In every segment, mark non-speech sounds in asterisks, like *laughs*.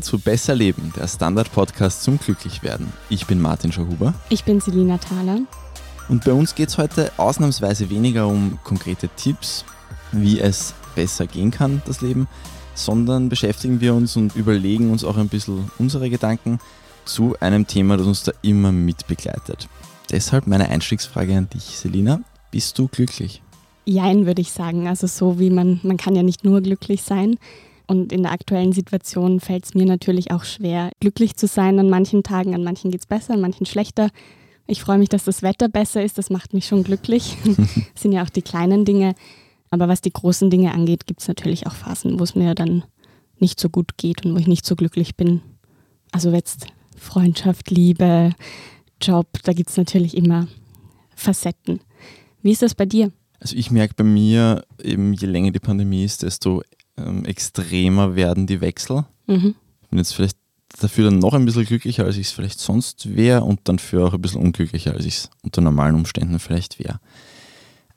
Hallo zu Besser Leben, der Standard-Podcast zum Glücklichwerden. Ich bin Martin Schauhuber. Ich bin Selina Thaler. Und bei uns geht es heute ausnahmsweise weniger um konkrete Tipps, wie es besser gehen kann, das Leben, sondern beschäftigen wir uns und überlegen uns auch ein bisschen unsere Gedanken zu einem Thema, das uns da immer mitbegleitet. Deshalb meine Einstiegsfrage an dich, Selina. Bist du glücklich? Jein, würde ich sagen. Also so wie man, man kann ja nicht nur glücklich sein. Und in der aktuellen Situation fällt es mir natürlich auch schwer, glücklich zu sein an manchen Tagen. An manchen geht es besser, an manchen schlechter. Ich freue mich, dass das Wetter besser ist. Das macht mich schon glücklich. *laughs* das sind ja auch die kleinen Dinge. Aber was die großen Dinge angeht, gibt es natürlich auch Phasen, wo es mir dann nicht so gut geht und wo ich nicht so glücklich bin. Also jetzt Freundschaft, Liebe, Job, da gibt es natürlich immer Facetten. Wie ist das bei dir? Also ich merke bei mir, eben je länger die Pandemie ist, desto ähm, extremer werden die Wechsel. Mhm. Ich bin jetzt vielleicht dafür dann noch ein bisschen glücklicher, als ich es vielleicht sonst wäre und dann für auch ein bisschen unglücklicher, als ich es unter normalen Umständen vielleicht wäre.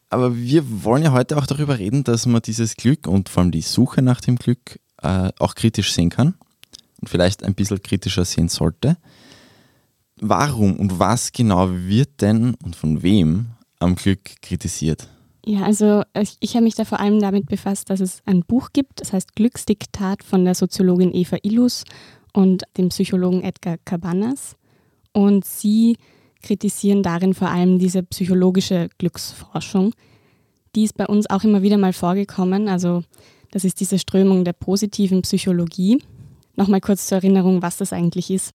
Aber wir wollen ja heute auch darüber reden, dass man dieses Glück und vor allem die Suche nach dem Glück äh, auch kritisch sehen kann und vielleicht ein bisschen kritischer sehen sollte. Warum und was genau wird denn und von wem am Glück kritisiert? Ja, also ich, ich habe mich da vor allem damit befasst, dass es ein Buch gibt, das heißt Glücksdiktat von der Soziologin Eva Illus und dem Psychologen Edgar Cabanas. Und sie kritisieren darin vor allem diese psychologische Glücksforschung. Die ist bei uns auch immer wieder mal vorgekommen. Also das ist diese Strömung der positiven Psychologie. Nochmal kurz zur Erinnerung, was das eigentlich ist.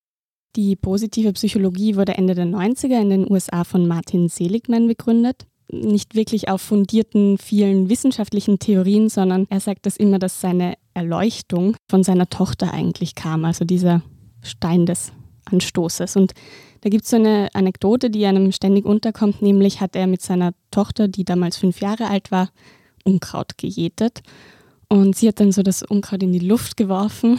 Die positive Psychologie wurde Ende der 90er in den USA von Martin Seligman begründet nicht wirklich auf fundierten vielen wissenschaftlichen Theorien, sondern er sagt das immer, dass seine Erleuchtung von seiner Tochter eigentlich kam, also dieser Stein des Anstoßes. Und da gibt es so eine Anekdote, die einem ständig unterkommt, nämlich hat er mit seiner Tochter, die damals fünf Jahre alt war, Unkraut gejätet. Und sie hat dann so das Unkraut in die Luft geworfen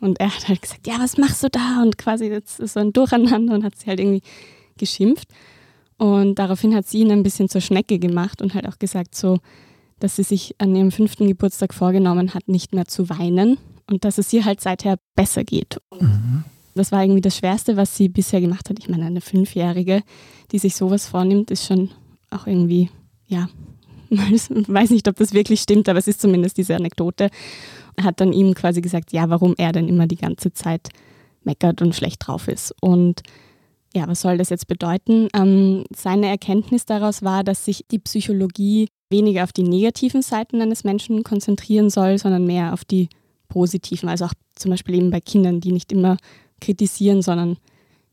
und er hat halt gesagt, ja, was machst du da? Und quasi jetzt so ein Durcheinander und hat sie halt irgendwie geschimpft. Und daraufhin hat sie ihn ein bisschen zur Schnecke gemacht und halt auch gesagt, so, dass sie sich an ihrem fünften Geburtstag vorgenommen hat, nicht mehr zu weinen und dass es ihr halt seither besser geht. Mhm. Das war irgendwie das Schwerste, was sie bisher gemacht hat. Ich meine, eine Fünfjährige, die sich sowas vornimmt, ist schon auch irgendwie, ja, ich *laughs* weiß nicht, ob das wirklich stimmt, aber es ist zumindest diese Anekdote. Er hat dann ihm quasi gesagt, ja, warum er denn immer die ganze Zeit meckert und schlecht drauf ist. Und ja, was soll das jetzt bedeuten? Ähm, seine Erkenntnis daraus war, dass sich die Psychologie weniger auf die negativen Seiten eines Menschen konzentrieren soll, sondern mehr auf die positiven. Also auch zum Beispiel eben bei Kindern, die nicht immer kritisieren, sondern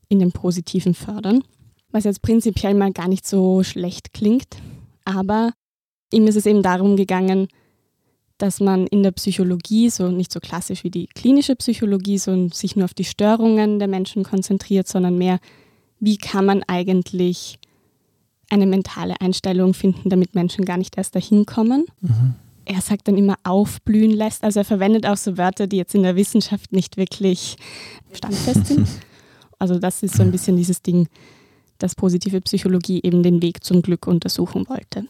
in dem Positiven fördern. Was jetzt prinzipiell mal gar nicht so schlecht klingt. Aber ihm ist es eben darum gegangen, dass man in der Psychologie, so nicht so klassisch wie die klinische Psychologie, so sich nur auf die Störungen der Menschen konzentriert, sondern mehr wie kann man eigentlich eine mentale Einstellung finden, damit Menschen gar nicht erst dahin kommen. Mhm. Er sagt dann immer aufblühen lässt. Also er verwendet auch so Wörter, die jetzt in der Wissenschaft nicht wirklich standfest sind. *laughs* Also das ist so ein bisschen dieses Ding, dass positive Psychologie eben den Weg zum Glück untersuchen wollte.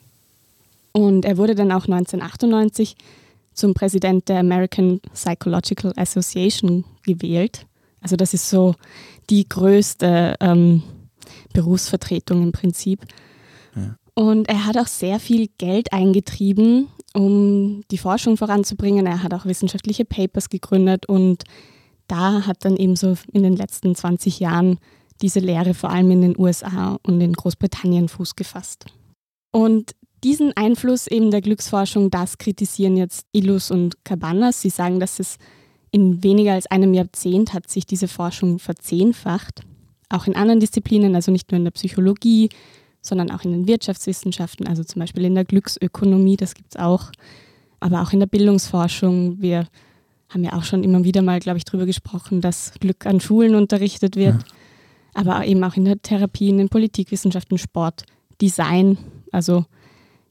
Und er wurde dann auch 1998 zum Präsident der American Psychological Association gewählt. Also das ist so die größte ähm, Berufsvertretung im Prinzip. Ja. Und er hat auch sehr viel Geld eingetrieben, um die Forschung voranzubringen. Er hat auch wissenschaftliche Papers gegründet und da hat dann eben so in den letzten 20 Jahren diese Lehre vor allem in den USA und in Großbritannien Fuß gefasst. Und diesen Einfluss eben der Glücksforschung, das kritisieren jetzt Illus und Cabanas. Sie sagen, dass es in weniger als einem Jahrzehnt hat sich diese Forschung verzehnfacht. Auch in anderen Disziplinen, also nicht nur in der Psychologie, sondern auch in den Wirtschaftswissenschaften, also zum Beispiel in der Glücksökonomie, das gibt es auch, aber auch in der Bildungsforschung. Wir haben ja auch schon immer wieder mal, glaube ich, darüber gesprochen, dass Glück an Schulen unterrichtet wird, ja. aber eben auch in der Therapie, in den Politikwissenschaften, Sport, Design, also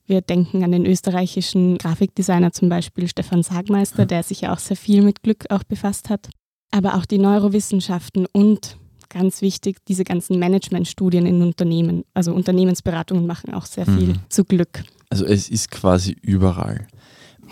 wir denken an den österreichischen Grafikdesigner zum Beispiel Stefan Sagmeister, der sich ja auch sehr viel mit Glück auch befasst hat. Aber auch die Neurowissenschaften und ganz wichtig, diese ganzen Managementstudien in Unternehmen. Also Unternehmensberatungen machen auch sehr viel mhm. zu Glück. Also es ist quasi überall.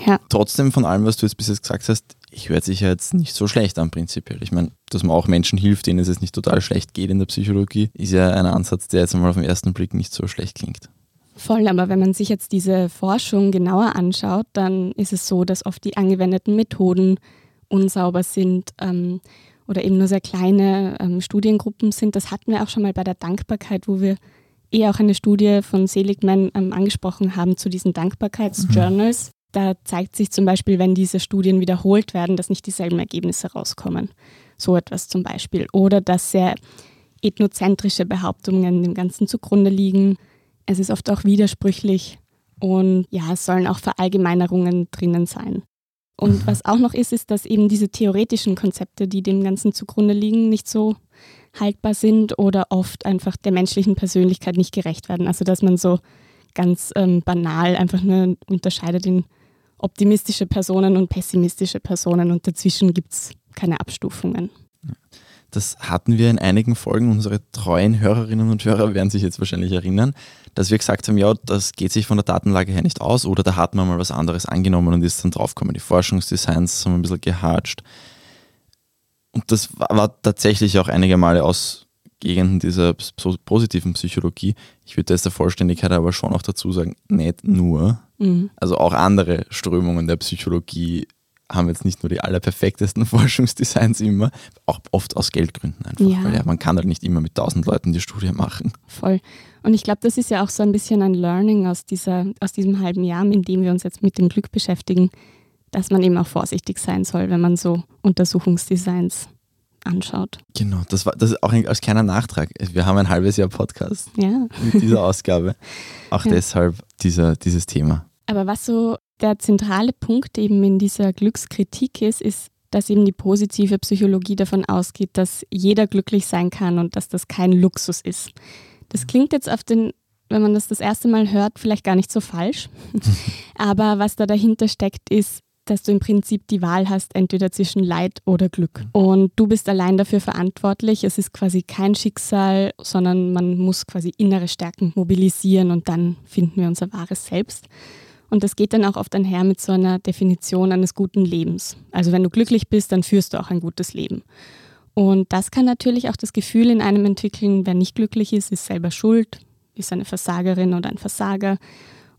Ja. Trotzdem von allem, was du jetzt bis jetzt gesagt hast, ich hört sich ja jetzt nicht so schlecht an prinzipiell. Ich meine, dass man auch Menschen hilft, denen es jetzt nicht total schlecht geht in der Psychologie, ist ja ein Ansatz, der jetzt mal auf den ersten Blick nicht so schlecht klingt. Voll, aber wenn man sich jetzt diese Forschung genauer anschaut, dann ist es so, dass oft die angewendeten Methoden unsauber sind ähm, oder eben nur sehr kleine ähm, Studiengruppen sind. Das hatten wir auch schon mal bei der Dankbarkeit, wo wir eh auch eine Studie von Seligman ähm, angesprochen haben zu diesen Dankbarkeitsjournals. Mhm. Da zeigt sich zum Beispiel, wenn diese Studien wiederholt werden, dass nicht dieselben Ergebnisse rauskommen. So etwas zum Beispiel. Oder dass sehr ethnozentrische Behauptungen dem Ganzen zugrunde liegen. Es ist oft auch widersprüchlich und ja, es sollen auch Verallgemeinerungen drinnen sein. Und was auch noch ist, ist, dass eben diese theoretischen Konzepte, die dem Ganzen zugrunde liegen, nicht so haltbar sind oder oft einfach der menschlichen Persönlichkeit nicht gerecht werden. Also dass man so ganz ähm, banal einfach nur unterscheidet in optimistische Personen und pessimistische Personen und dazwischen gibt es keine Abstufungen. Das hatten wir in einigen Folgen. Unsere treuen Hörerinnen und Hörer werden sich jetzt wahrscheinlich erinnern, dass wir gesagt haben, ja, das geht sich von der Datenlage her nicht aus oder da hat man mal was anderes angenommen und ist dann draufgekommen. Die Forschungsdesigns haben ein bisschen gehatscht. Und das war tatsächlich auch einige Male aus Gegenden dieser positiven Psychologie. Ich würde das der Vollständigkeit aber schon auch dazu sagen, nicht nur. Mhm. Also auch andere Strömungen der Psychologie haben jetzt nicht nur die allerperfektesten *laughs* Forschungsdesigns immer, auch oft aus Geldgründen einfach. Ja. Weil ja, man kann halt nicht immer mit tausend Leuten die Studie machen. Voll. Und ich glaube, das ist ja auch so ein bisschen ein Learning aus, dieser, aus diesem halben Jahr, in dem wir uns jetzt mit dem Glück beschäftigen, dass man eben auch vorsichtig sein soll, wenn man so Untersuchungsdesigns anschaut. Genau, das war das ist auch ein, als kleiner Nachtrag. Wir haben ein halbes Jahr Podcast ja. mit dieser Ausgabe. Auch *laughs* ja. deshalb dieser, dieses Thema. Aber was so der zentrale Punkt eben in dieser Glückskritik ist, ist, dass eben die positive Psychologie davon ausgeht, dass jeder glücklich sein kann und dass das kein Luxus ist. Das klingt jetzt auf den, wenn man das das erste Mal hört, vielleicht gar nicht so falsch. *laughs* Aber was da dahinter steckt, ist, dass du im Prinzip die Wahl hast, entweder zwischen Leid oder Glück. Und du bist allein dafür verantwortlich. Es ist quasi kein Schicksal, sondern man muss quasi innere Stärken mobilisieren und dann finden wir unser wahres Selbst. Und das geht dann auch oft einher mit so einer Definition eines guten Lebens. Also wenn du glücklich bist, dann führst du auch ein gutes Leben. Und das kann natürlich auch das Gefühl in einem entwickeln, wer nicht glücklich ist, ist selber schuld, ist eine Versagerin oder ein Versager.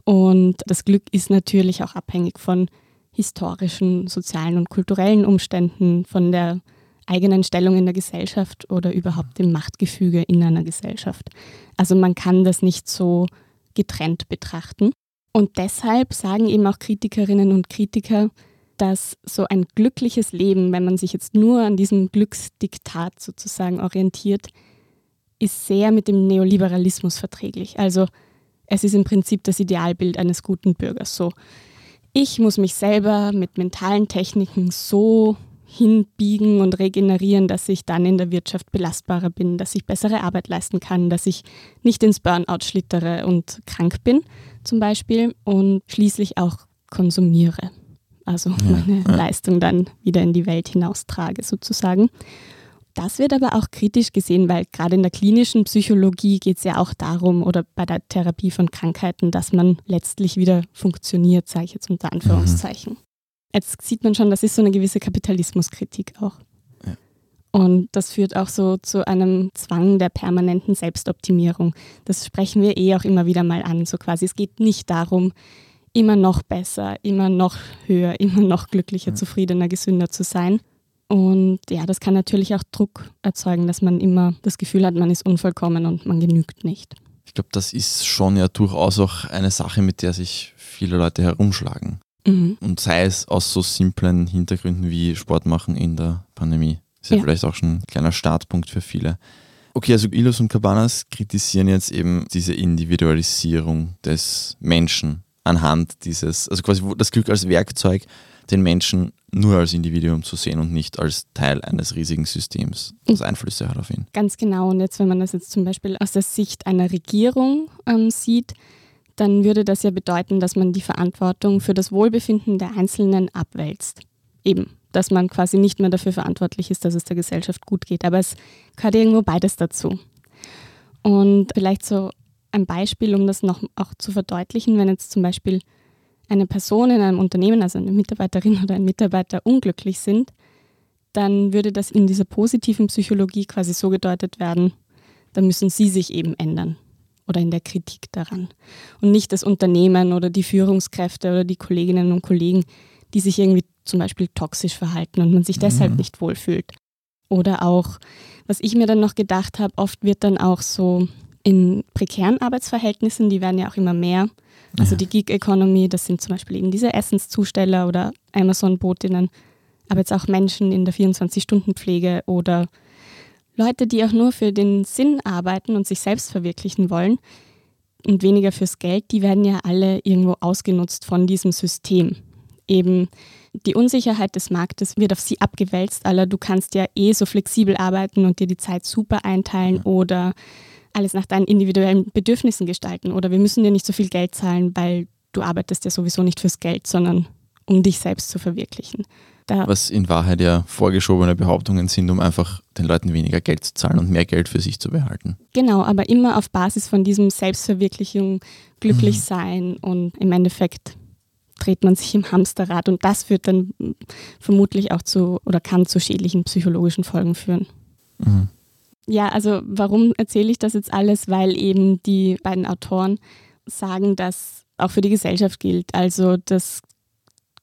Und das Glück ist natürlich auch abhängig von historischen, sozialen und kulturellen Umständen, von der eigenen Stellung in der Gesellschaft oder überhaupt dem Machtgefüge in einer Gesellschaft. Also man kann das nicht so getrennt betrachten. Und deshalb sagen eben auch Kritikerinnen und Kritiker, dass so ein glückliches Leben, wenn man sich jetzt nur an diesem Glücksdiktat sozusagen orientiert, ist sehr mit dem Neoliberalismus verträglich. Also es ist im Prinzip das Idealbild eines guten Bürgers. So, ich muss mich selber mit mentalen Techniken so hinbiegen und regenerieren, dass ich dann in der Wirtschaft belastbarer bin, dass ich bessere Arbeit leisten kann, dass ich nicht ins Burnout schlittere und krank bin zum Beispiel und schließlich auch konsumiere. Also ja, meine ja. Leistung dann wieder in die Welt hinaustrage sozusagen. Das wird aber auch kritisch gesehen, weil gerade in der klinischen Psychologie geht es ja auch darum, oder bei der Therapie von Krankheiten, dass man letztlich wieder funktioniert, sage ich jetzt unter Anführungszeichen. Mhm. Jetzt sieht man schon, das ist so eine gewisse Kapitalismuskritik auch. Und das führt auch so zu einem Zwang der permanenten Selbstoptimierung. Das sprechen wir eh auch immer wieder mal an. So quasi, es geht nicht darum, immer noch besser, immer noch höher, *laughs* immer noch glücklicher, zufriedener, gesünder zu sein, und ja, das kann natürlich auch Druck erzeugen, dass man immer das Gefühl hat, man ist unvollkommen und man genügt nicht. Ich glaube, das ist schon ja durchaus auch eine Sache, mit der sich viele Leute herumschlagen. Mhm. Und sei es aus so simplen Hintergründen wie Sport machen in der Pandemie. Ist ja, ja. vielleicht auch schon ein kleiner Startpunkt für viele. Okay, also Ilus und Cabanas kritisieren jetzt eben diese Individualisierung des Menschen anhand dieses, also quasi das Glück als Werkzeug, den Menschen nur als Individuum zu sehen und nicht als Teil eines riesigen Systems, das Einflüsse hat auf ihn. Ganz genau. Und jetzt, wenn man das jetzt zum Beispiel aus der Sicht einer Regierung ähm, sieht, dann würde das ja bedeuten, dass man die Verantwortung für das Wohlbefinden der Einzelnen abwälzt. Eben, dass man quasi nicht mehr dafür verantwortlich ist, dass es der Gesellschaft gut geht. Aber es gehört irgendwo beides dazu. Und vielleicht so ein Beispiel, um das noch auch zu verdeutlichen, wenn jetzt zum Beispiel eine Person in einem Unternehmen, also eine Mitarbeiterin oder ein Mitarbeiter unglücklich sind, dann würde das in dieser positiven Psychologie quasi so gedeutet werden, dann müssen sie sich eben ändern oder in der Kritik daran. Und nicht das Unternehmen oder die Führungskräfte oder die Kolleginnen und Kollegen, die sich irgendwie zum Beispiel toxisch verhalten und man sich deshalb mhm. nicht wohlfühlt. Oder auch, was ich mir dann noch gedacht habe, oft wird dann auch so in prekären Arbeitsverhältnissen, die werden ja auch immer mehr. Also ja. die Gig Economy, das sind zum Beispiel eben diese Essenszusteller oder Amazon-Botinnen, aber jetzt auch Menschen in der 24-Stunden-Pflege oder Leute, die auch nur für den Sinn arbeiten und sich selbst verwirklichen wollen und weniger fürs Geld, die werden ja alle irgendwo ausgenutzt von diesem System. Eben die Unsicherheit des Marktes wird auf sie abgewälzt, aller du kannst ja eh so flexibel arbeiten und dir die Zeit super einteilen oder alles nach deinen individuellen Bedürfnissen gestalten oder wir müssen dir nicht so viel Geld zahlen, weil du arbeitest ja sowieso nicht fürs Geld, sondern um dich selbst zu verwirklichen. Da Was in Wahrheit ja vorgeschobene Behauptungen sind, um einfach den Leuten weniger Geld zu zahlen und mehr Geld für sich zu behalten. Genau, aber immer auf Basis von diesem Selbstverwirklichung, glücklich mhm. sein und im Endeffekt dreht man sich im Hamsterrad und das führt dann vermutlich auch zu oder kann zu schädlichen psychologischen Folgen führen. Mhm. Ja, also warum erzähle ich das jetzt alles? Weil eben die beiden Autoren sagen, dass auch für die Gesellschaft gilt. Also das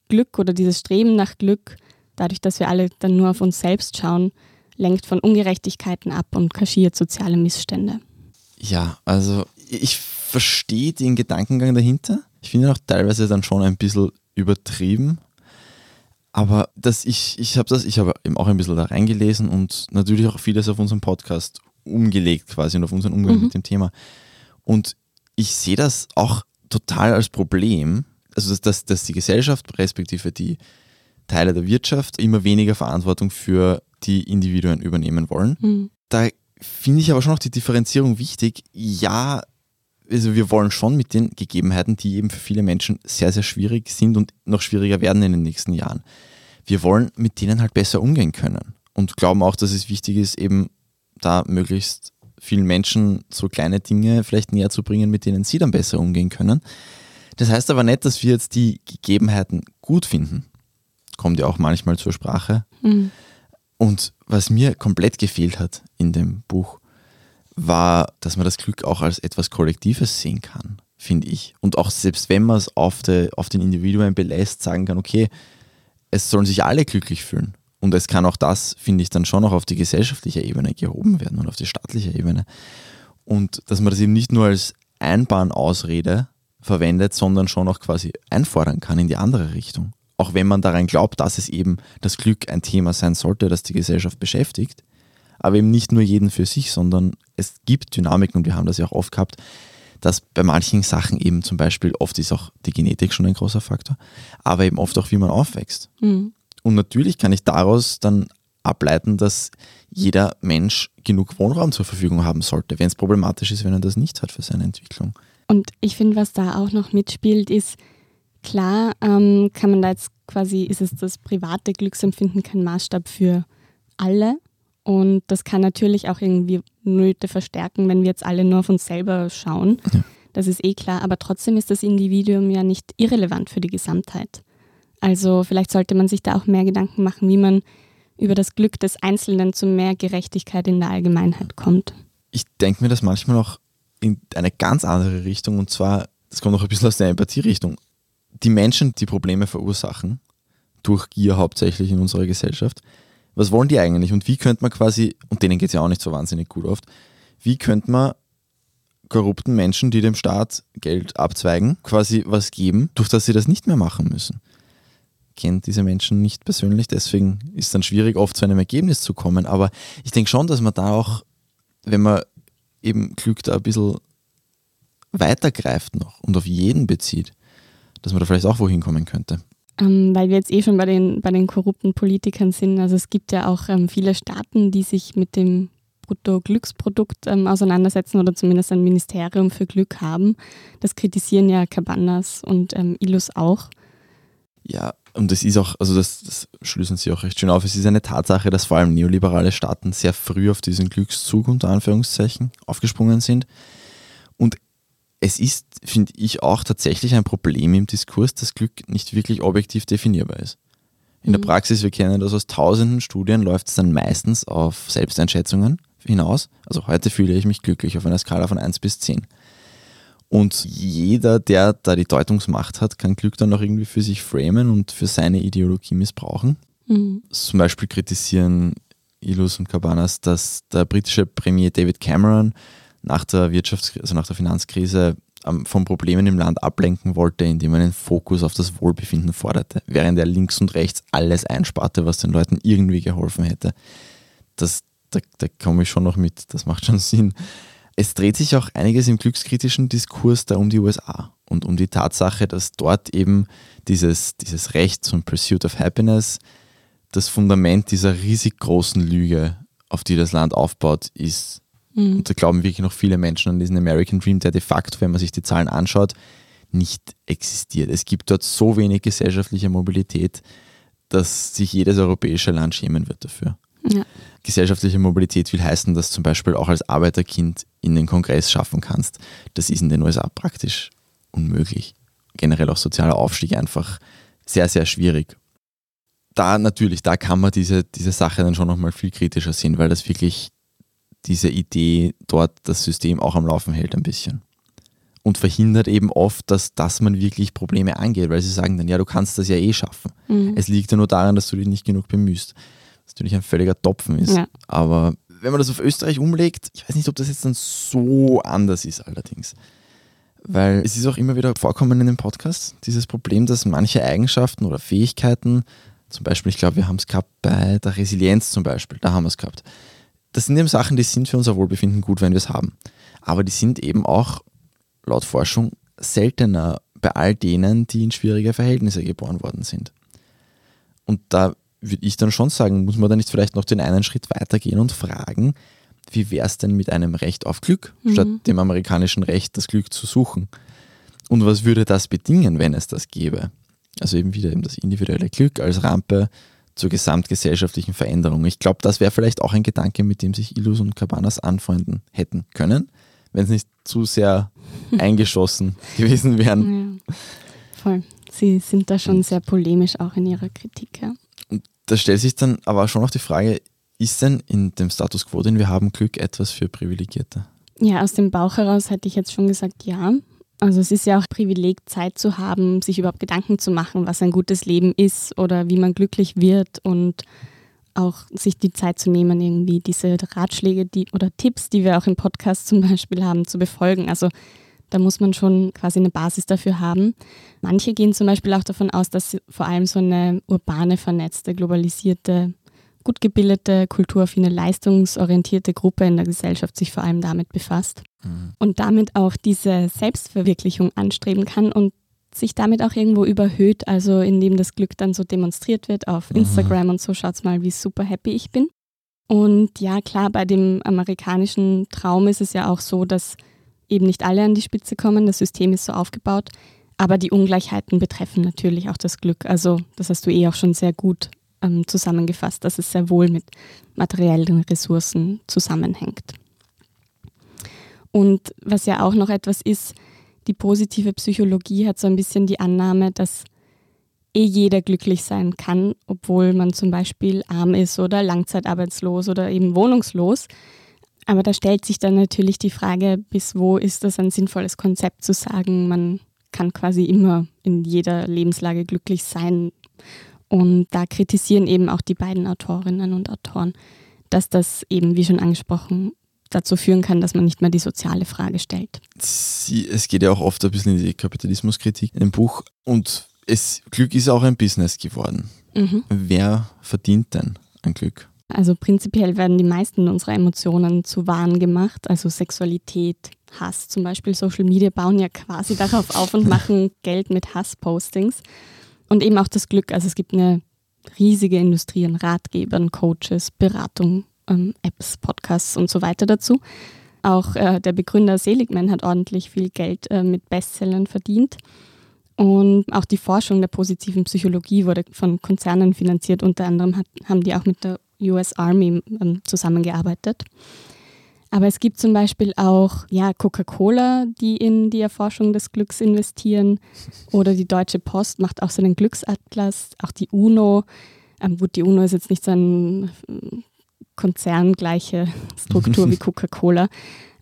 Glück oder dieses Streben nach Glück, dadurch, dass wir alle dann nur auf uns selbst schauen, lenkt von Ungerechtigkeiten ab und kaschiert soziale Missstände. Ja, also ich verstehe den Gedankengang dahinter. Ich finde auch teilweise dann schon ein bisschen übertrieben. Aber dass ich, ich habe das, ich habe eben auch ein bisschen da reingelesen und natürlich auch vieles auf unserem Podcast umgelegt quasi und auf unseren Umgang mhm. mit dem Thema. Und ich sehe das auch total als Problem, also dass, dass, dass die Gesellschaft respektive die Teile der Wirtschaft immer weniger Verantwortung für die Individuen übernehmen wollen. Mhm. Da finde ich aber schon auch die Differenzierung wichtig. Ja, also wir wollen schon mit den Gegebenheiten, die eben für viele Menschen sehr, sehr schwierig sind und noch schwieriger werden in den nächsten Jahren. Wir wollen mit denen halt besser umgehen können und glauben auch, dass es wichtig ist, eben da möglichst vielen Menschen so kleine Dinge vielleicht näher zu bringen, mit denen sie dann besser umgehen können. Das heißt aber nicht, dass wir jetzt die Gegebenheiten gut finden. Kommt ja auch manchmal zur Sprache. Mhm. Und was mir komplett gefehlt hat in dem Buch, war, dass man das Glück auch als etwas Kollektives sehen kann, finde ich. Und auch selbst wenn man es auf, auf den Individuen belässt, sagen kann, okay, es sollen sich alle glücklich fühlen. Und es kann auch das, finde ich, dann schon auch auf die gesellschaftliche Ebene gehoben werden und auf die staatliche Ebene. Und dass man das eben nicht nur als Einbahnausrede verwendet, sondern schon auch quasi einfordern kann in die andere Richtung. Auch wenn man daran glaubt, dass es eben das Glück ein Thema sein sollte, das die Gesellschaft beschäftigt, aber eben nicht nur jeden für sich, sondern es gibt Dynamiken und wir haben das ja auch oft gehabt, dass bei manchen Sachen eben zum Beispiel oft ist auch die Genetik schon ein großer Faktor, aber eben oft auch, wie man aufwächst. Mhm. Und natürlich kann ich daraus dann ableiten, dass jeder Mensch genug Wohnraum zur Verfügung haben sollte, wenn es problematisch ist, wenn er das nicht hat für seine Entwicklung. Und ich finde, was da auch noch mitspielt, ist, klar, ähm, kann man da jetzt quasi, ist es das private Glücksempfinden kein Maßstab für alle, und das kann natürlich auch irgendwie Nöte verstärken, wenn wir jetzt alle nur auf uns selber schauen. Ja. Das ist eh klar. Aber trotzdem ist das Individuum ja nicht irrelevant für die Gesamtheit. Also vielleicht sollte man sich da auch mehr Gedanken machen, wie man über das Glück des Einzelnen zu mehr Gerechtigkeit in der Allgemeinheit kommt. Ich denke mir das manchmal auch in eine ganz andere Richtung. Und zwar, das kommt auch ein bisschen aus der Empathierichtung. Die Menschen, die Probleme verursachen, durch Gier hauptsächlich in unserer Gesellschaft, was wollen die eigentlich und wie könnte man quasi, und denen geht es ja auch nicht so wahnsinnig gut oft, wie könnte man korrupten Menschen, die dem Staat Geld abzweigen, quasi was geben, durch das sie das nicht mehr machen müssen. Kennt diese Menschen nicht persönlich, deswegen ist es dann schwierig, oft zu einem Ergebnis zu kommen. Aber ich denke schon, dass man da auch, wenn man eben Glück da ein bisschen weitergreift noch und auf jeden bezieht, dass man da vielleicht auch wohin kommen könnte. Ähm, weil wir jetzt eh schon bei den, bei den korrupten Politikern sind. Also es gibt ja auch ähm, viele Staaten, die sich mit dem Bruttoglücksprodukt ähm, auseinandersetzen oder zumindest ein Ministerium für Glück haben. Das kritisieren ja Cabanas und ähm, Illus auch. Ja, und das ist auch, also das, das schließen sie auch recht schön auf. Es ist eine Tatsache, dass vor allem neoliberale Staaten sehr früh auf diesen Glückszug unter Anführungszeichen aufgesprungen sind. Es ist, finde ich, auch tatsächlich ein Problem im Diskurs, dass Glück nicht wirklich objektiv definierbar ist. In mhm. der Praxis, wir kennen das aus tausenden Studien, läuft es dann meistens auf Selbsteinschätzungen hinaus. Also heute fühle ich mich glücklich auf einer Skala von 1 bis 10. Und jeder, der da die Deutungsmacht hat, kann Glück dann auch irgendwie für sich framen und für seine Ideologie missbrauchen. Mhm. Zum Beispiel kritisieren Ilus und Cabanas, dass der britische Premier David Cameron nach der Wirtschafts-, also nach der Finanzkrise ähm, von Problemen im Land ablenken wollte, indem er einen Fokus auf das Wohlbefinden forderte, während er links und rechts alles einsparte, was den Leuten irgendwie geholfen hätte. Das, da, da komme ich schon noch mit, das macht schon *laughs* Sinn. Es dreht sich auch einiges im glückskritischen Diskurs da um die USA und um die Tatsache, dass dort eben dieses, dieses Recht zum Pursuit of Happiness das Fundament dieser riesig großen Lüge, auf die das Land aufbaut, ist. Mhm. Und da glauben wirklich noch viele Menschen an diesen American Dream, der de facto, wenn man sich die Zahlen anschaut, nicht existiert. Es gibt dort so wenig gesellschaftliche Mobilität, dass sich jedes europäische Land schämen wird dafür. Ja. Gesellschaftliche Mobilität will heißen, dass zum Beispiel auch als Arbeiterkind in den Kongress schaffen kannst. Das ist in den USA praktisch unmöglich. Generell auch sozialer Aufstieg einfach sehr, sehr schwierig. Da natürlich, da kann man diese, diese Sache dann schon nochmal viel kritischer sehen, weil das wirklich diese Idee dort das System auch am Laufen hält ein bisschen. Und verhindert eben oft, dass, dass man wirklich Probleme angeht, weil sie sagen dann, ja, du kannst das ja eh schaffen. Mhm. Es liegt ja nur daran, dass du dich nicht genug bemühst. Was natürlich ein völliger Topfen ist. Ja. Aber wenn man das auf Österreich umlegt, ich weiß nicht, ob das jetzt dann so anders ist allerdings. Weil es ist auch immer wieder vorkommen in dem Podcast, dieses Problem, dass manche Eigenschaften oder Fähigkeiten, zum Beispiel, ich glaube, wir haben es gehabt bei der Resilienz zum Beispiel, da haben wir es gehabt das sind eben Sachen, die sind für unser Wohlbefinden gut, wenn wir es haben. Aber die sind eben auch laut Forschung seltener bei all denen, die in schwierige Verhältnisse geboren worden sind. Und da würde ich dann schon sagen, muss man da nicht vielleicht noch den einen Schritt weitergehen und fragen, wie wäre es denn mit einem Recht auf Glück, mhm. statt dem amerikanischen Recht, das Glück zu suchen? Und was würde das bedingen, wenn es das gäbe? Also eben wieder eben das individuelle Glück als Rampe zur gesamtgesellschaftlichen Veränderung. Ich glaube, das wäre vielleicht auch ein Gedanke, mit dem sich Illus und Cabanas anfreunden hätten können, wenn es nicht zu sehr *laughs* eingeschossen gewesen wären. Ja, voll. Sie sind da schon sehr polemisch auch in ihrer Kritik. Ja. Und da stellt sich dann aber schon auch die Frage, ist denn in dem Status quo, den wir haben, Glück etwas für Privilegierte? Ja, aus dem Bauch heraus hätte ich jetzt schon gesagt, ja. Also es ist ja auch Privileg, Zeit zu haben, sich überhaupt Gedanken zu machen, was ein gutes Leben ist oder wie man glücklich wird und auch sich die Zeit zu nehmen, irgendwie diese Ratschläge die, oder Tipps, die wir auch im Podcast zum Beispiel haben, zu befolgen. Also da muss man schon quasi eine Basis dafür haben. Manche gehen zum Beispiel auch davon aus, dass vor allem so eine urbane, vernetzte, globalisierte gut gebildete, kulturaffine, leistungsorientierte Gruppe in der Gesellschaft sich vor allem damit befasst mhm. und damit auch diese Selbstverwirklichung anstreben kann und sich damit auch irgendwo überhöht, also indem das Glück dann so demonstriert wird auf mhm. Instagram und so, schaut's mal, wie super happy ich bin. Und ja, klar, bei dem amerikanischen Traum ist es ja auch so, dass eben nicht alle an die Spitze kommen, das System ist so aufgebaut, aber die Ungleichheiten betreffen natürlich auch das Glück. Also das hast du eh auch schon sehr gut ähm, zusammengefasst, dass es sehr wohl mit materiellen Ressourcen zusammenhängt. Und was ja auch noch etwas ist, die positive Psychologie hat so ein bisschen die Annahme, dass eh jeder glücklich sein kann, obwohl man zum Beispiel arm ist oder langzeitarbeitslos oder eben wohnungslos. Aber da stellt sich dann natürlich die Frage, bis wo ist das ein sinnvolles Konzept zu sagen, man kann quasi immer in jeder Lebenslage glücklich sein. Und da kritisieren eben auch die beiden Autorinnen und Autoren, dass das eben, wie schon angesprochen, dazu führen kann, dass man nicht mehr die soziale Frage stellt. Sie, es geht ja auch oft ein bisschen in die Kapitalismuskritik im Buch und es, Glück ist auch ein Business geworden. Mhm. Wer verdient denn ein Glück? Also prinzipiell werden die meisten unserer Emotionen zu Waren gemacht, also Sexualität, Hass zum Beispiel. Social Media bauen ja quasi darauf auf und *laughs* machen Geld mit Hasspostings. Und eben auch das Glück. Also es gibt eine riesige Industrie an Ratgebern, Coaches, Beratung, ähm, Apps, Podcasts und so weiter dazu. Auch äh, der Begründer Seligman hat ordentlich viel Geld äh, mit Bestsellern verdient. Und auch die Forschung der positiven Psychologie wurde von Konzernen finanziert. Unter anderem hat, haben die auch mit der US Army ähm, zusammengearbeitet. Aber es gibt zum Beispiel auch ja, Coca-Cola, die in die Erforschung des Glücks investieren. Oder die Deutsche Post macht auch so einen Glücksatlas. Auch die UNO. Ähm, gut, die UNO ist jetzt nicht so eine äh, konzerngleiche Struktur wie *laughs* Coca-Cola.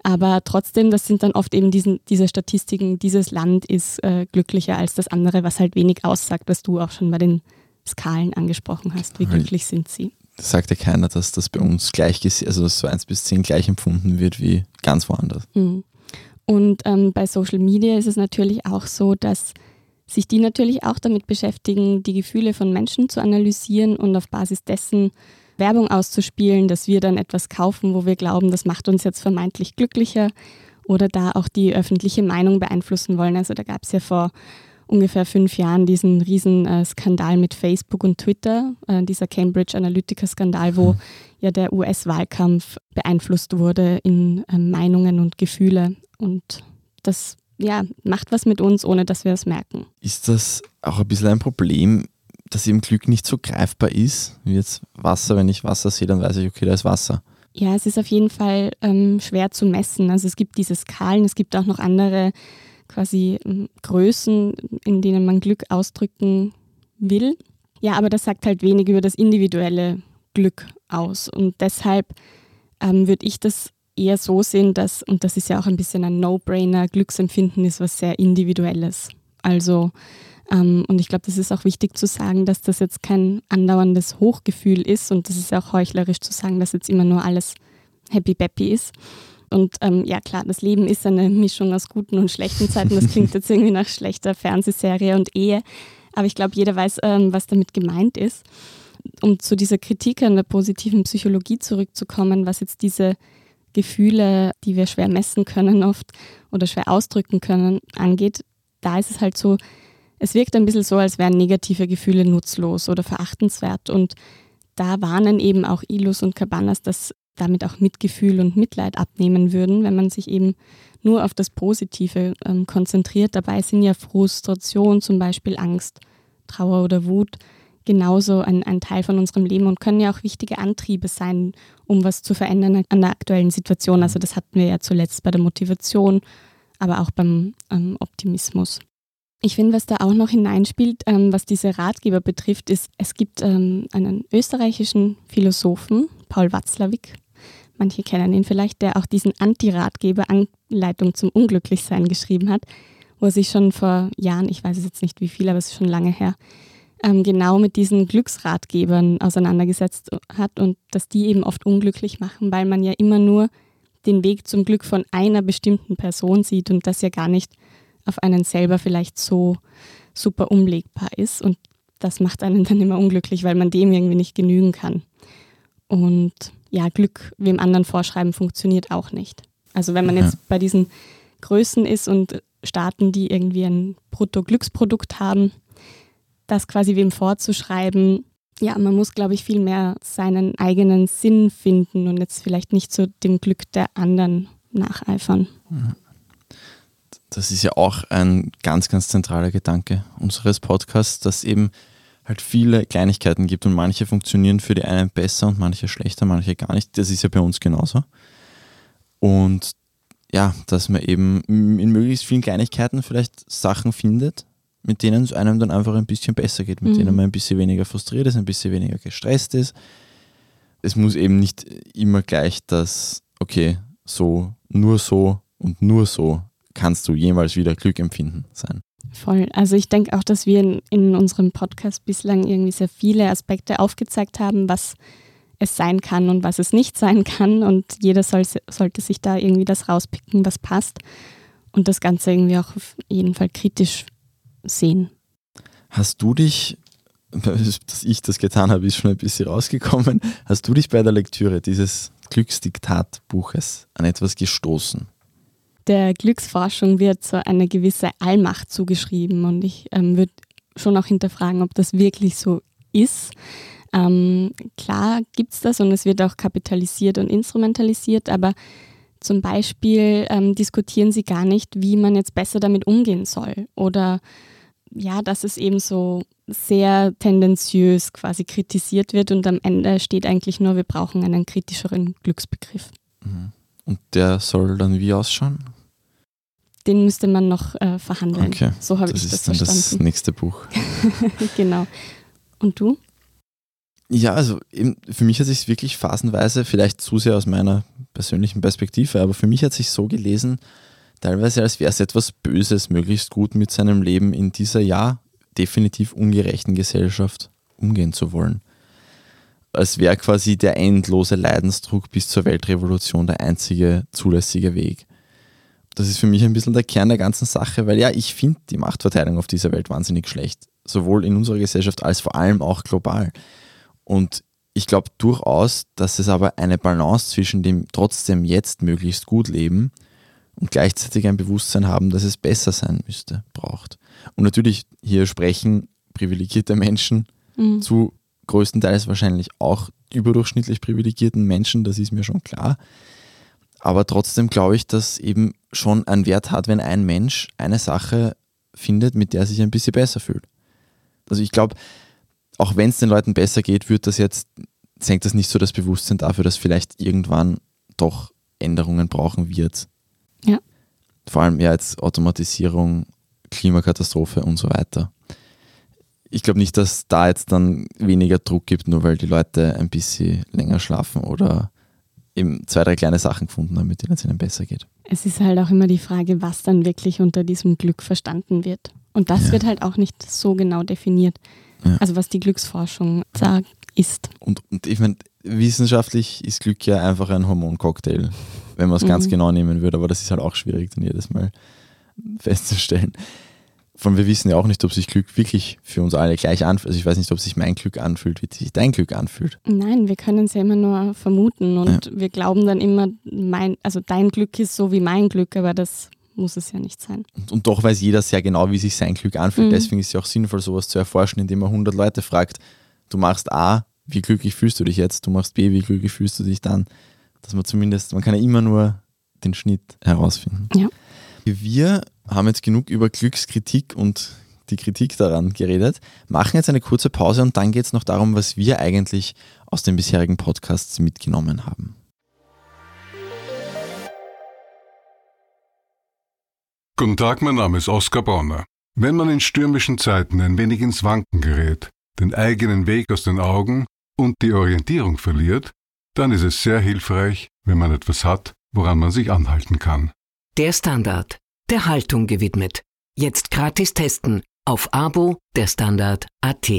Aber trotzdem, das sind dann oft eben diesen, diese Statistiken, dieses Land ist äh, glücklicher als das andere, was halt wenig aussagt, was du auch schon bei den Skalen angesprochen hast. Wie glücklich sind sie? Sagt ja keiner, dass das bei uns gleich, also so 1 bis 10 gleich empfunden wird wie ganz woanders. Mhm. Und ähm, bei Social Media ist es natürlich auch so, dass sich die natürlich auch damit beschäftigen, die Gefühle von Menschen zu analysieren und auf Basis dessen Werbung auszuspielen, dass wir dann etwas kaufen, wo wir glauben, das macht uns jetzt vermeintlich glücklicher oder da auch die öffentliche Meinung beeinflussen wollen. Also da gab es ja vor ungefähr fünf Jahren diesen riesen äh, Skandal mit Facebook und Twitter, äh, dieser Cambridge Analytica-Skandal, wo mhm. ja der US-Wahlkampf beeinflusst wurde in äh, Meinungen und Gefühle. Und das ja, macht was mit uns, ohne dass wir es merken. Ist das auch ein bisschen ein Problem, dass eben Glück nicht so greifbar ist, wie jetzt Wasser. Wenn ich Wasser sehe, dann weiß ich, okay, da ist Wasser. Ja, es ist auf jeden Fall ähm, schwer zu messen. Also es gibt diese Skalen, es gibt auch noch andere quasi ähm, Größen, in denen man Glück ausdrücken will. Ja, aber das sagt halt wenig über das individuelle Glück aus. Und deshalb ähm, würde ich das eher so sehen, dass, und das ist ja auch ein bisschen ein No-Brainer, Glücksempfinden ist was sehr Individuelles. Also, ähm, und ich glaube, das ist auch wichtig zu sagen, dass das jetzt kein andauerndes Hochgefühl ist und das ist auch heuchlerisch zu sagen, dass jetzt immer nur alles happy-peppy ist, und ähm, ja klar, das Leben ist eine Mischung aus guten und schlechten Zeiten. Das klingt jetzt irgendwie nach schlechter Fernsehserie und Ehe. Aber ich glaube, jeder weiß, ähm, was damit gemeint ist. Um zu dieser Kritik an der positiven Psychologie zurückzukommen, was jetzt diese Gefühle, die wir schwer messen können oft oder schwer ausdrücken können, angeht, da ist es halt so, es wirkt ein bisschen so, als wären negative Gefühle nutzlos oder verachtenswert. Und da warnen eben auch Ilus und Cabanas, dass damit auch Mitgefühl und Mitleid abnehmen würden, wenn man sich eben nur auf das Positive ähm, konzentriert. Dabei sind ja Frustration, zum Beispiel Angst, Trauer oder Wut genauso ein, ein Teil von unserem Leben und können ja auch wichtige Antriebe sein, um was zu verändern an der aktuellen Situation. Also das hatten wir ja zuletzt bei der Motivation, aber auch beim ähm, Optimismus. Ich finde, was da auch noch hineinspielt, ähm, was diese Ratgeber betrifft, ist, es gibt ähm, einen österreichischen Philosophen, Paul Watzlawick, manche kennen ihn vielleicht, der auch diesen Anti-Ratgeber Anleitung zum Unglücklichsein geschrieben hat, wo er sich schon vor Jahren, ich weiß es jetzt nicht wie viel, aber es ist schon lange her, ähm, genau mit diesen Glücksratgebern auseinandergesetzt hat und dass die eben oft unglücklich machen, weil man ja immer nur den Weg zum Glück von einer bestimmten Person sieht und das ja gar nicht auf einen selber vielleicht so super umlegbar ist. Und das macht einen dann immer unglücklich, weil man dem irgendwie nicht genügen kann. Und ja, Glück wem anderen vorschreiben funktioniert auch nicht. Also wenn man jetzt bei diesen Größen ist und Staaten, die irgendwie ein Brutto-Glücksprodukt haben, das quasi wem vorzuschreiben, ja, man muss, glaube ich, viel mehr seinen eigenen Sinn finden und jetzt vielleicht nicht zu dem Glück der anderen nacheifern. Das ist ja auch ein ganz, ganz zentraler Gedanke unseres Podcasts, dass eben halt viele Kleinigkeiten gibt und manche funktionieren für die einen besser und manche schlechter, manche gar nicht. Das ist ja bei uns genauso. Und ja, dass man eben in möglichst vielen Kleinigkeiten vielleicht Sachen findet, mit denen es einem dann einfach ein bisschen besser geht, mit mhm. denen man ein bisschen weniger frustriert ist, ein bisschen weniger gestresst ist. Es muss eben nicht immer gleich das, okay, so, nur so und nur so kannst du jemals wieder Glück empfinden sein. Voll. Also ich denke auch, dass wir in, in, unserem Podcast bislang irgendwie sehr viele Aspekte aufgezeigt haben, was es sein kann und was es nicht sein kann. Und jeder soll, sollte sich da irgendwie das rauspicken, was passt. Und das Ganze irgendwie auch auf jeden Fall kritisch sehen. Hast du dich, *laughs* dass ich das getan habe, ist schon ein bisschen rausgekommen. Hast du dich bei der Lektüre dieses Glücksdiktatbuches an etwas gestoßen? Der Glücksforschung wird so eine gewisse Allmacht zugeschrieben und ich ähm, würde schon auch hinterfragen, ob das wirklich so ist. Ähm, klar gibt es das und es wird auch kapitalisiert und instrumentalisiert, aber zum Beispiel ähm, diskutieren sie gar nicht, wie man jetzt besser damit umgehen soll oder ja, dass es eben so sehr tendenziös quasi kritisiert wird und am Ende steht eigentlich nur, wir brauchen einen kritischeren Glücksbegriff. Mhm. Und der soll dann wie ausschauen? Den müsste man noch äh, verhandeln. Okay. So habe Das ich das ist dann das verstanden. nächste Buch. *laughs* genau. Und du? Ja, also eben, für mich hat sich wirklich phasenweise, vielleicht zu sehr aus meiner persönlichen Perspektive, aber für mich hat sich so gelesen, teilweise als wäre es etwas Böses, möglichst gut mit seinem Leben in dieser ja definitiv ungerechten Gesellschaft umgehen zu wollen. Als wäre quasi der endlose Leidensdruck bis zur Weltrevolution der einzige zulässige Weg. Das ist für mich ein bisschen der Kern der ganzen Sache, weil ja, ich finde die Machtverteilung auf dieser Welt wahnsinnig schlecht. Sowohl in unserer Gesellschaft als vor allem auch global. Und ich glaube durchaus, dass es aber eine Balance zwischen dem trotzdem jetzt möglichst gut leben und gleichzeitig ein Bewusstsein haben, dass es besser sein müsste, braucht. Und natürlich hier sprechen privilegierte Menschen Mhm. zu größtenteils wahrscheinlich auch überdurchschnittlich privilegierten Menschen, das ist mir schon klar. Aber trotzdem glaube ich, dass eben schon einen Wert hat, wenn ein Mensch eine Sache findet, mit der er sich ein bisschen besser fühlt. Also ich glaube, auch wenn es den Leuten besser geht, wird das jetzt, senkt das nicht so das Bewusstsein dafür, dass vielleicht irgendwann doch Änderungen brauchen wird. Ja. Vor allem ja jetzt Automatisierung, Klimakatastrophe und so weiter. Ich glaube nicht, dass da jetzt dann weniger Druck gibt, nur weil die Leute ein bisschen länger schlafen oder eben zwei, drei kleine Sachen gefunden haben, mit denen es ihnen besser geht. Es ist halt auch immer die Frage, was dann wirklich unter diesem Glück verstanden wird. Und das Ja. wird halt auch nicht so genau definiert. Ja. Also was die Glücksforschung sagt, ist. Und, und ich meine, wissenschaftlich ist Glück ja einfach ein Hormoncocktail, wenn man es ganz Mhm. genau nehmen würde, aber das ist halt auch schwierig dann jedes Mal festzustellen. Allem, wir wissen ja auch nicht, ob sich Glück wirklich für uns alle gleich anfühlt. Also ich weiß nicht, ob sich mein Glück anfühlt, wie sich dein Glück anfühlt. Nein, wir können es ja immer nur vermuten und wir glauben dann immer, mein, also dein Glück ist so wie mein Glück, aber das muss es ja nicht sein. Und, und doch weiß jeder sehr genau, wie sich sein Glück anfühlt. Mhm. Deswegen ist es ja auch sinnvoll, sowas zu erforschen, indem man 100 Leute fragt, du machst A, wie glücklich fühlst du dich jetzt? Du machst B, wie glücklich fühlst du dich dann? Dass man zumindest, man kann ja immer nur den Schnitt herausfinden. Ja. Wir haben jetzt genug über Glückskritik und die Kritik daran geredet, machen jetzt eine kurze Pause und dann geht es noch darum, was wir eigentlich aus den bisherigen Podcasts mitgenommen haben. Guten Tag, mein Name ist Oskar Bonner. Wenn man in stürmischen Zeiten ein wenig ins Wanken gerät, den eigenen Weg aus den Augen und die Orientierung verliert, dann ist es sehr hilfreich, wenn man etwas hat, woran man sich anhalten kann. Der Standard, der Haltung gewidmet. Jetzt gratis testen auf Abo der Standard AT.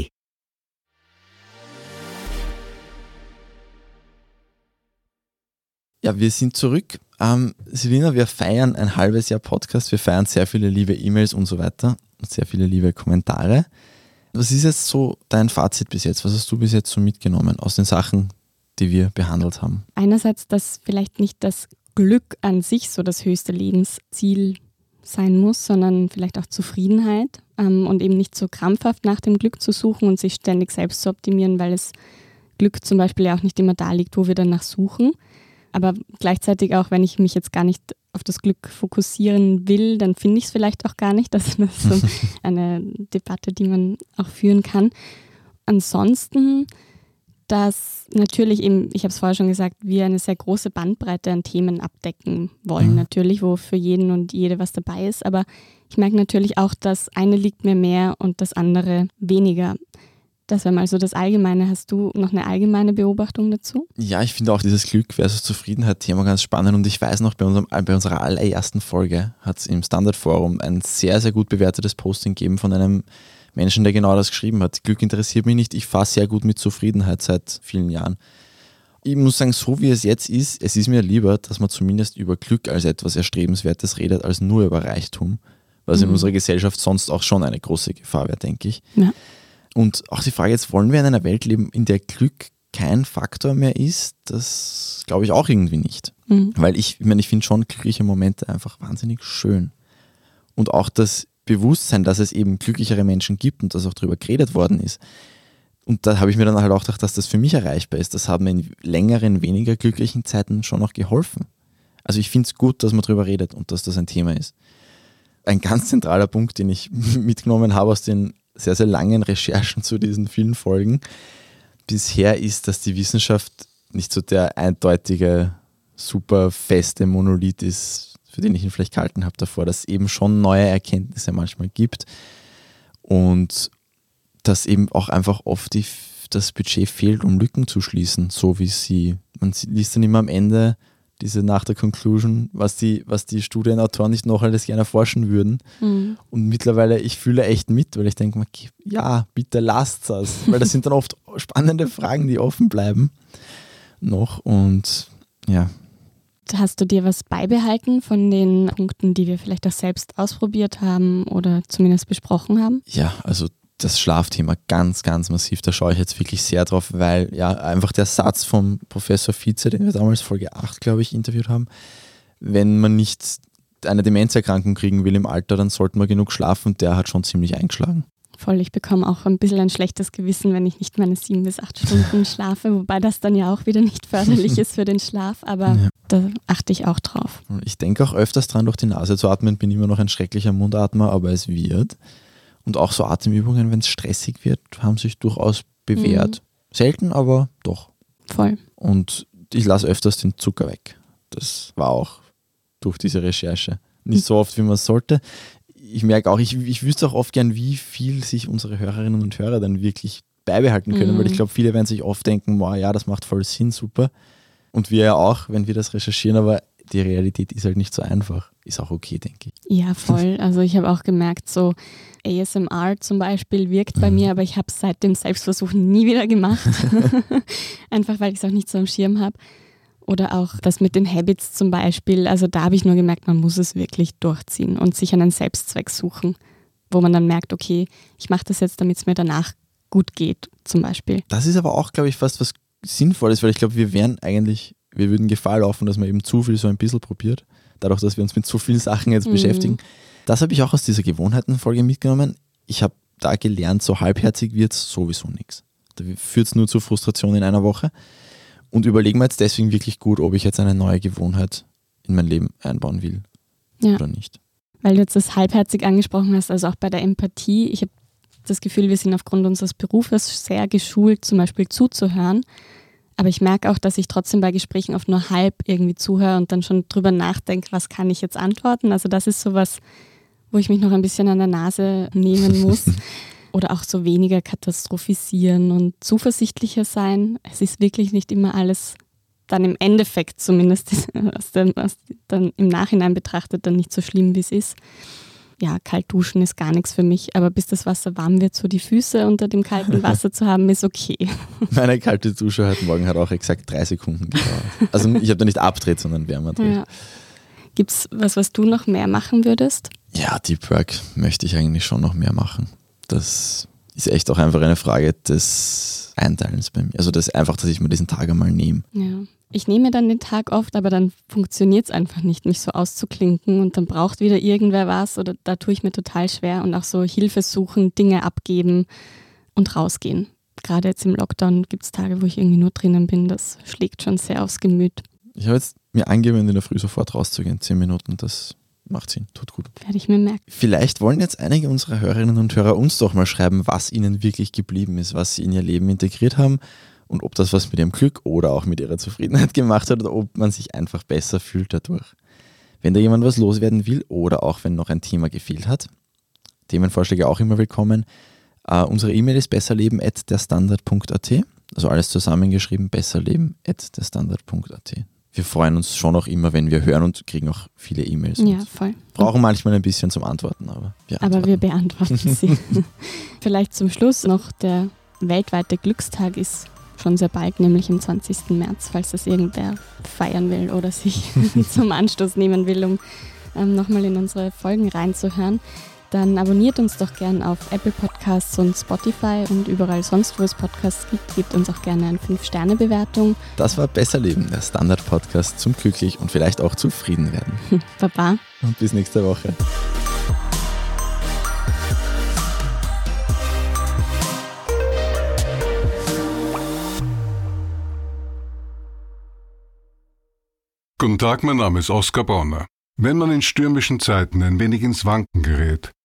Ja, wir sind zurück. Ähm, Selina, wir feiern ein halbes Jahr Podcast. Wir feiern sehr viele liebe E-Mails und so weiter und sehr viele liebe Kommentare. Was ist jetzt so dein Fazit bis jetzt? Was hast du bis jetzt so mitgenommen aus den Sachen, die wir behandelt haben? Einerseits, dass vielleicht nicht das Glück an sich so das höchste Lebensziel sein muss, sondern vielleicht auch Zufriedenheit ähm, und eben nicht so krampfhaft nach dem Glück zu suchen und sich ständig selbst zu optimieren, weil es Glück zum Beispiel ja auch nicht immer da liegt, wo wir danach suchen. Aber gleichzeitig auch, wenn ich mich jetzt gar nicht auf das Glück fokussieren will, dann finde ich es vielleicht auch gar nicht. *laughs* Das ist so *laughs* eine Debatte, die man auch führen kann. Ansonsten, dass natürlich eben, ich habe es vorher schon gesagt, wir eine sehr große Bandbreite an Themen abdecken wollen. Mhm. Natürlich, wo für jeden und jede was dabei ist. Aber ich merke natürlich auch, das eine liegt mir mehr und das andere weniger. Das wäre mal so das Allgemeine. Hast du noch eine allgemeine Beobachtung dazu? Ja, ich finde auch dieses Glück versus Zufriedenheit-Thema ganz spannend und ich weiß noch, bei, unserem, bei unserer allerersten Folge hat es im Standardforum ein sehr, sehr gut bewertetes Posting gegeben von einem Menschen, der genau das geschrieben hat. Glück interessiert mich nicht, ich fahre sehr gut mit Zufriedenheit seit vielen Jahren. Ich muss sagen, so wie es jetzt ist, es ist mir lieber, dass man zumindest über Glück als etwas Erstrebenswertes redet, als nur über Reichtum, was in Mhm. unserer Gesellschaft sonst auch schon eine große Gefahr wäre, denke ich. Ja. Und auch die Frage jetzt, wollen wir in einer Welt leben, in der Glück kein Faktor mehr ist? Das glaube ich auch irgendwie nicht. Mhm. Weil ich, ich meine, ich finde schon glückliche Momente einfach wahnsinnig schön. Und auch das Bewusstsein, dass es eben glücklichere Menschen gibt und dass auch darüber geredet worden ist. Und da habe ich mir dann halt auch gedacht, dass das für mich erreichbar ist. Das hat mir in längeren, weniger glücklichen Zeiten schon noch geholfen. Also ich finde es gut, dass man darüber redet und dass das ein Thema ist. Ein ganz zentraler Punkt, den ich *laughs* mitgenommen habe aus den sehr, sehr langen Recherchen zu diesen vielen Folgen bisher ist, dass die Wissenschaft nicht so der eindeutige super feste Monolith ist, für den ich ihn vielleicht gehalten habe davor, dass es eben schon neue Erkenntnisse manchmal gibt und dass eben auch einfach oft die, das Budget fehlt, um Lücken zu schließen, so wie sie, man liest dann immer am Ende diese nach der Conclusion, was die, was die Studienautoren nicht noch alles gerne erforschen würden. Mhm. Und mittlerweile, ich fühle echt mit, weil ich denke, ja, bitte lasst es, *laughs* weil das sind dann oft spannende Fragen, die offen bleiben noch und ja. Hast du dir was beibehalten von den Punkten, die wir vielleicht auch selbst ausprobiert haben oder zumindest besprochen haben? Ja, also das Schlafthema ganz, ganz massiv. Da schaue ich jetzt wirklich sehr drauf, weil ja einfach der Satz vom Professor Vize, den wir damals Folge 8, glaube ich, interviewt haben, wenn man nicht eine Demenzerkrankung kriegen will im Alter, dann sollte man genug schlafen. Der hat schon ziemlich eingeschlagen. Voll, ich bekomme auch ein bisschen ein schlechtes Gewissen, wenn ich nicht meine sieben bis acht Stunden *laughs* schlafe, wobei das dann ja auch wieder nicht förderlich *laughs* ist für den Schlaf, aber ja. da achte ich auch drauf. Ich denke auch öfters dran, durch die Nase zu atmen, bin immer noch ein schrecklicher Mundatmer, aber es wird. Und auch so Atemübungen, wenn es stressig wird, haben sich durchaus bewährt. Mhm. Selten, aber doch. Voll. Und ich lasse öfters den Zucker weg. Das war auch durch diese Recherche. Nicht so *laughs* oft, wie man es sollte. Ich merke auch, ich, ich wüsste auch oft gern, wie viel sich unsere Hörerinnen und Hörer dann wirklich beibehalten können, mhm. weil ich glaube, viele werden sich oft denken, wow, ja, das macht voll Sinn, super. Und wir ja auch, wenn wir das recherchieren, aber die Realität ist halt nicht so einfach. Ist auch okay, denke ich. Ja, voll. *laughs* Also ich habe auch gemerkt, so ASMR zum Beispiel wirkt bei mhm. mir, aber ich habe es seit dem Selbstversuch nie wieder gemacht. *laughs* *laughs* Einfach weil ich es auch nicht so am Schirm habe. Oder auch das mit den Habits zum Beispiel. Also da habe ich nur gemerkt, man muss es wirklich durchziehen und sich einen Selbstzweck suchen, wo man dann merkt, okay, ich mache das jetzt, damit es mir danach gut geht, zum Beispiel. Das ist aber auch, glaube ich, fast was Sinnvolles, weil ich glaube, wir wären eigentlich, wir würden Gefahr laufen, dass man eben zu viel so ein bisschen probiert, dadurch, dass wir uns mit so vielen Sachen jetzt mhm. beschäftigen. Das habe ich auch aus dieser Gewohnheitenfolge mitgenommen. Ich habe da gelernt, so halbherzig wird es sowieso nichts. Da führt es nur zu Frustration in einer Woche. Und überlegen wir jetzt deswegen wirklich gut, ob ich jetzt eine neue Gewohnheit in mein Leben einbauen will ja. oder nicht. Weil du jetzt das halbherzig angesprochen hast, also auch bei der Empathie. Ich habe das Gefühl, wir sind aufgrund unseres Berufes sehr geschult, zum Beispiel zuzuhören. Aber ich merke auch, dass ich trotzdem bei Gesprächen oft nur halb irgendwie zuhöre und dann schon drüber nachdenke, was kann ich jetzt antworten. Also das ist sowas, wo ich mich noch ein bisschen an der Nase nehmen muss. *laughs* Oder auch so weniger katastrophisieren und zuversichtlicher sein. Es ist wirklich nicht immer alles dann im Endeffekt zumindest aus dem, aus, dann im Nachhinein betrachtet dann nicht so schlimm, wie es ist ja, kalt duschen ist gar nichts für mich, aber bis das Wasser warm wird, so die Füße unter dem kalten *laughs* Wasser zu haben, ist okay. Meine kalte Dusche heute Morgen hat auch exakt drei Sekunden gedauert. Also ich habe da nicht abdreht, sondern wärmer drin. Ja. Gibt es was, was du noch mehr machen würdest? Ja, Deep Work möchte ich eigentlich schon noch mehr machen. Das ist echt auch einfach eine Frage des Einteilens bei mir. Also das einfach, dass ich mir diesen Tag einmal nehme. Ja ich nehme dann den Tag oft, aber dann funktioniert es einfach nicht, mich so auszuklinken und dann braucht wieder irgendwer was oder da tue ich mir total schwer und auch so Hilfe suchen, Dinge abgeben und rausgehen. Gerade jetzt im Lockdown gibt es Tage, wo ich irgendwie nur drinnen bin. Das schlägt schon sehr aufs Gemüt. Ich habe jetzt mir angewöhnt, in der Früh sofort rauszugehen. Zehn Minuten, das macht Sinn, tut gut. Werde ich mir merken. Vielleicht wollen jetzt einige unserer Hörerinnen und Hörer uns doch mal schreiben, was ihnen wirklich geblieben ist, was sie in ihr Leben integriert haben und ob das was mit ihrem Glück oder auch mit ihrer Zufriedenheit *laughs* gemacht hat oder ob man sich einfach besser fühlt dadurch. Wenn da jemand was loswerden will oder auch wenn noch ein Thema gefehlt hat, Themenvorschläge auch immer willkommen. Uh, unsere E-Mail ist besserleben.derstandard.at, also alles zusammengeschrieben, besserleben.derstandard.at. Wir freuen uns schon auch immer, wenn wir hören und kriegen auch viele E-Mails. Ja, voll. Brauchen manchmal ein bisschen zum Antworten, aber wir antworten. Aber wir beantworten *laughs* sie. Vielleicht zum Schluss noch der weltweite Glückstag ist schon sehr bald, nämlich am 20. März, falls das irgendwer feiern will oder sich *laughs* zum Anstoß nehmen will, um ähm, nochmal in unsere Folgen reinzuhören. Dann abonniert uns doch gern auf Apple Podcasts und Spotify und überall sonst, wo es Podcasts gibt. Gebt uns auch gerne eine 5-Sterne-Bewertung. Das war Besser Leben, der Standard-Podcast zum glücklich und vielleicht auch zufrieden werden. *laughs* Baba. Und bis nächste Woche. Guten Tag, mein Name ist Oskar Bonner. Wenn man in stürmischen Zeiten ein wenig ins Wanken gerät,